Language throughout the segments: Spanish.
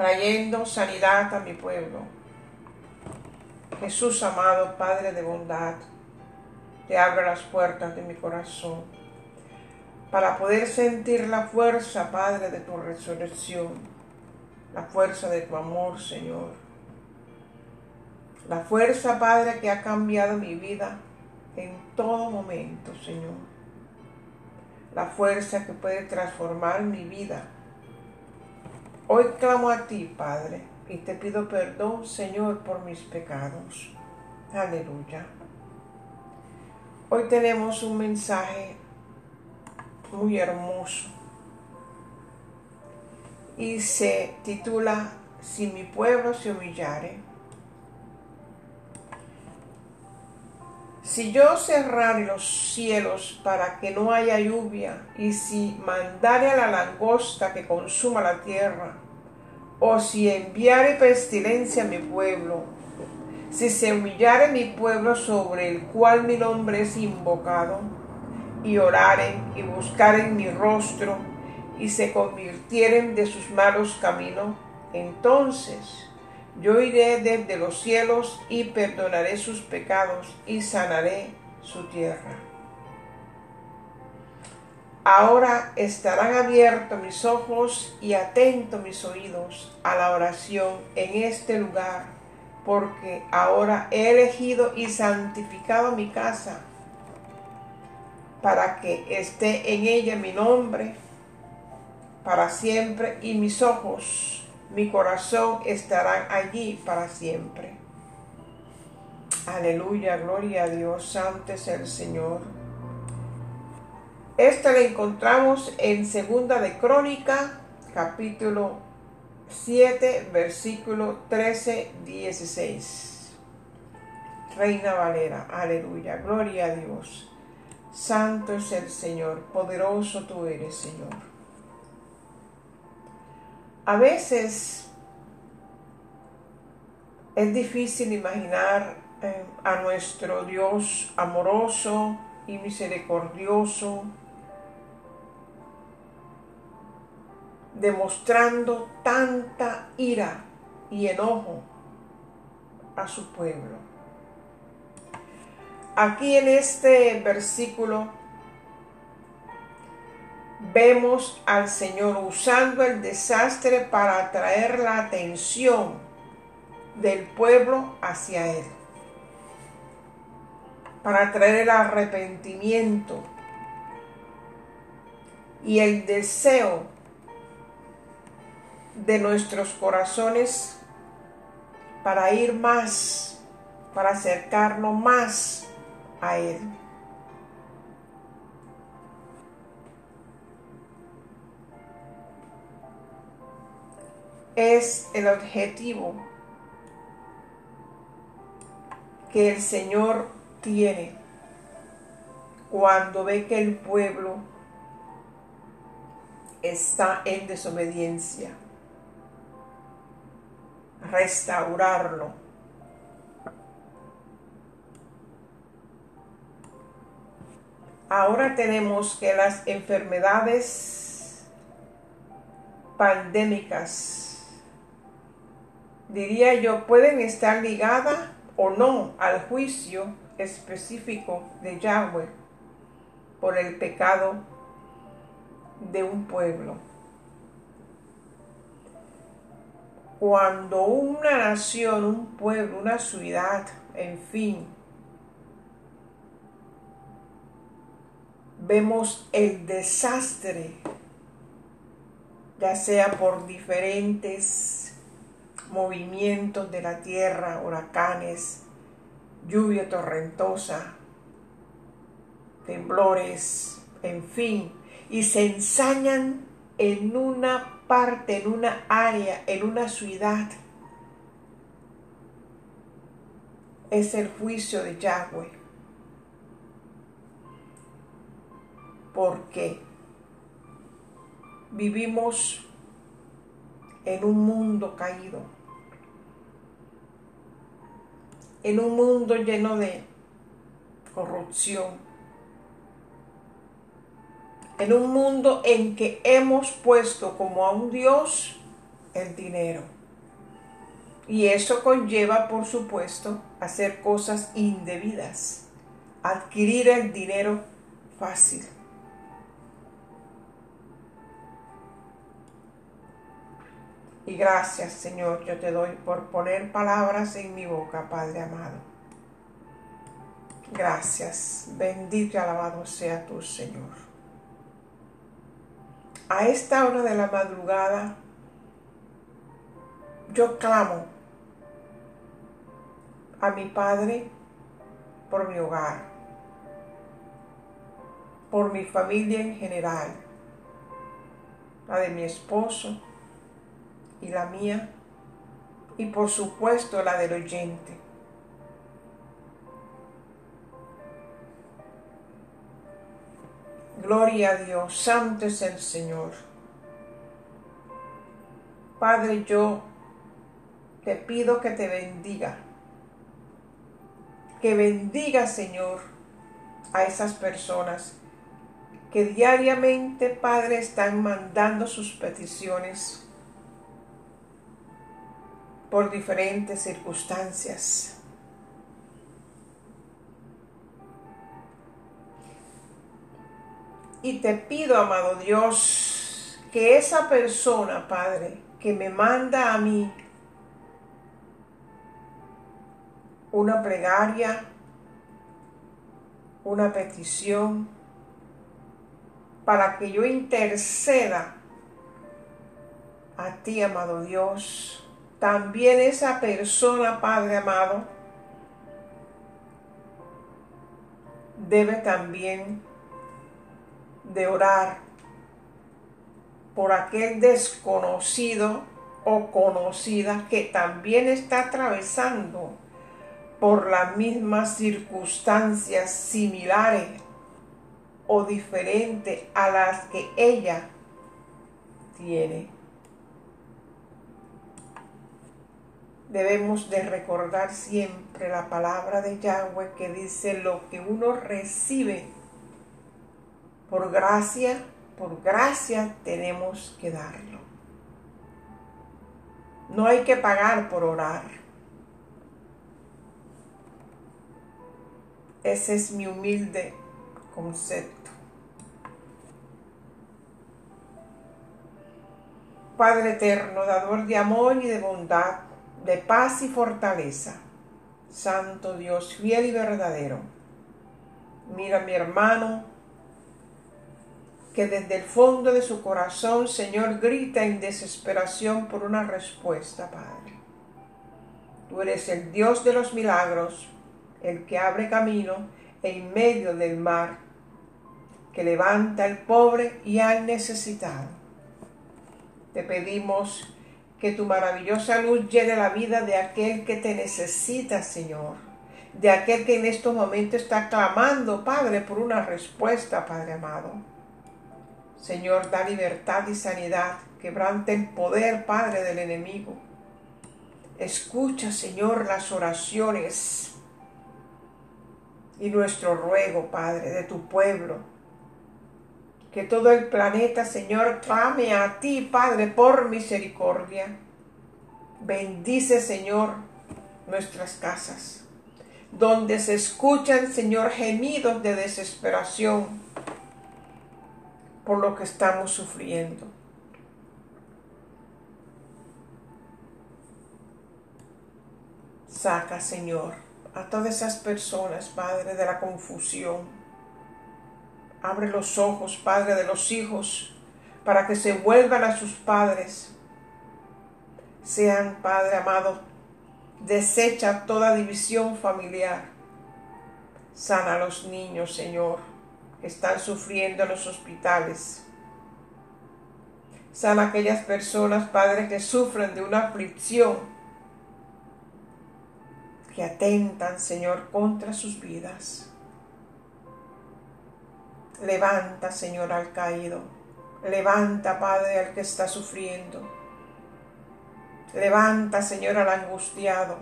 trayendo sanidad a mi pueblo. Jesús amado, Padre de bondad, te abro las puertas de mi corazón para poder sentir la fuerza, Padre, de tu resurrección, la fuerza de tu amor, Señor. La fuerza, Padre, que ha cambiado mi vida en todo momento, Señor. La fuerza que puede transformar mi vida. Hoy clamo a ti, Padre, y te pido perdón, Señor, por mis pecados. Aleluya. Hoy tenemos un mensaje muy hermoso y se titula Si mi pueblo se humillare Si yo cerrare los cielos para que no haya lluvia, y si mandare a la langosta que consuma la tierra, o si enviare pestilencia a mi pueblo, si se humillare mi pueblo sobre el cual mi nombre es invocado, y oraren y buscaren mi rostro, y se convirtieren de sus malos caminos, entonces yo iré desde los cielos y perdonaré sus pecados y sanaré su tierra. Ahora estarán abiertos mis ojos y atentos mis oídos a la oración en este lugar, porque ahora he elegido y santificado mi casa para que esté en ella mi nombre para siempre y mis ojos mi corazón estará allí para siempre. Aleluya, gloria a Dios, santo es el Señor. Esta la encontramos en Segunda de Crónica, capítulo 7, versículo 13, 16. Reina Valera, aleluya, gloria a Dios. Santo es el Señor, poderoso tú eres, Señor. A veces es difícil imaginar eh, a nuestro Dios amoroso y misericordioso demostrando tanta ira y enojo a su pueblo. Aquí en este versículo vemos al Señor usando el desastre para atraer la atención del pueblo hacia Él, para atraer el arrepentimiento y el deseo de nuestros corazones para ir más, para acercarnos más a Él. Es el objetivo que el Señor tiene cuando ve que el pueblo está en desobediencia. Restaurarlo. Ahora tenemos que las enfermedades pandémicas diría yo, pueden estar ligadas o no al juicio específico de Yahweh por el pecado de un pueblo. Cuando una nación, un pueblo, una ciudad, en fin, vemos el desastre, ya sea por diferentes movimientos de la tierra, huracanes, lluvia torrentosa, temblores, en fin, y se ensañan en una parte, en una área, en una ciudad. Es el juicio de Yahweh. Porque vivimos en un mundo caído en un mundo lleno de corrupción, en un mundo en que hemos puesto como a un Dios el dinero. Y eso conlleva, por supuesto, hacer cosas indebidas, adquirir el dinero fácil. Y gracias, Señor, yo te doy por poner palabras en mi boca, Padre amado. Gracias, bendito y alabado sea tu Señor. A esta hora de la madrugada, yo clamo a mi Padre por mi hogar, por mi familia en general, la de mi esposo, y la mía y por supuesto la del oyente. Gloria a Dios, santo es el Señor. Padre, yo te pido que te bendiga. Que bendiga, Señor, a esas personas que diariamente, Padre, están mandando sus peticiones por diferentes circunstancias. Y te pido, amado Dios, que esa persona, Padre, que me manda a mí una plegaria, una petición, para que yo interceda a ti, amado Dios, también esa persona, Padre amado, debe también de orar por aquel desconocido o conocida que también está atravesando por las mismas circunstancias similares o diferentes a las que ella tiene. Debemos de recordar siempre la palabra de Yahweh que dice lo que uno recibe por gracia, por gracia tenemos que darlo. No hay que pagar por orar. Ese es mi humilde concepto. Padre eterno, dador de amor y de bondad, de paz y fortaleza. Santo Dios, fiel y verdadero. Mira mi hermano, que desde el fondo de su corazón, Señor, grita en desesperación por una respuesta, Padre. Tú eres el Dios de los milagros, el que abre camino en medio del mar, que levanta al pobre y al necesitado. Te pedimos que tu maravillosa luz llegue a la vida de aquel que te necesita, Señor. De aquel que en estos momentos está clamando, Padre, por una respuesta, Padre amado. Señor, da libertad y sanidad. Quebrante el poder, Padre, del enemigo. Escucha, Señor, las oraciones y nuestro ruego, Padre, de tu pueblo que todo el planeta, Señor, clame a ti, Padre, por misericordia. Bendice, Señor, nuestras casas, donde se escuchan, Señor, gemidos de desesperación por lo que estamos sufriendo. Saca, Señor, a todas esas personas, Padre, de la confusión Abre los ojos, Padre, de los hijos, para que se vuelvan a sus padres. Sean, Padre amado, desecha toda división familiar. Sana a los niños, Señor, que están sufriendo en los hospitales. Sana a aquellas personas, Padre, que sufren de una aflicción, que atentan, Señor, contra sus vidas. Levanta, Señor, al caído. Levanta, Padre, al que está sufriendo. Levanta, Señor, al angustiado,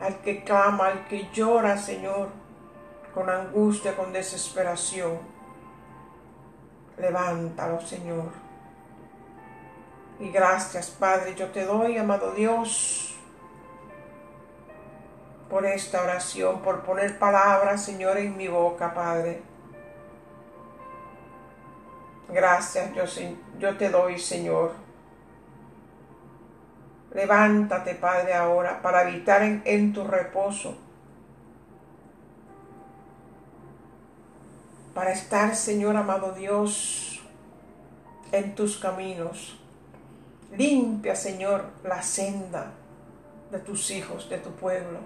al que clama, al que llora, Señor, con angustia, con desesperación. Levántalo, Señor. Y gracias, Padre, yo te doy, amado Dios, por esta oración, por poner palabras, Señor, en mi boca, Padre. Gracias, yo, te doy, Señor. Levántate, Padre, ahora para habitar en tu reposo. Para estar, Señor amado Dios, en tus caminos. Limpia, Señor, la senda de tus hijos, de tu pueblo.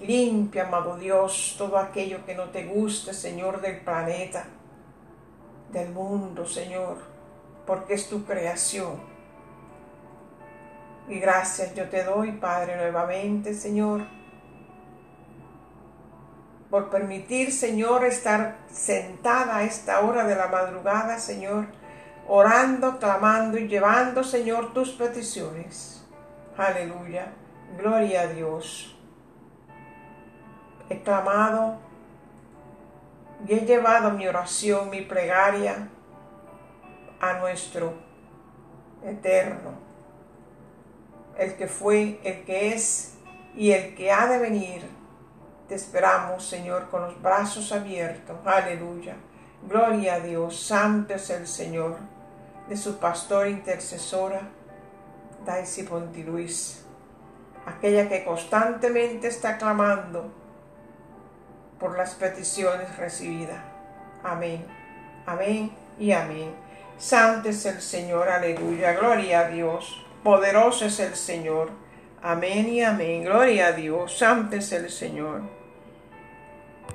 Limpia, amado Dios, todo aquello que no te guste, Señor, del planeta del mundo, Señor, porque es tu creación. Y gracias yo te doy, Padre, nuevamente, Señor, por permitir, Señor, estar sentada a esta hora de la madrugada, Señor, orando, clamando y llevando, Señor, tus peticiones. Aleluya. Gloria a Dios. He clamado y he llevado mi oración, mi plegaria a nuestro eterno, el que fue, el que es y el que ha de venir. Te esperamos, Señor, con los brazos abiertos. Aleluya. Gloria a Dios. Santo es el Señor. De su pastor intercesora, Daisy Ponti Luis. Aquella que constantemente está clamando por las peticiones recibidas. Amén, amén y amén. Santo es el Señor, aleluya, gloria a Dios. Poderoso es el Señor. Amén y amén, gloria a Dios. Santo es el Señor.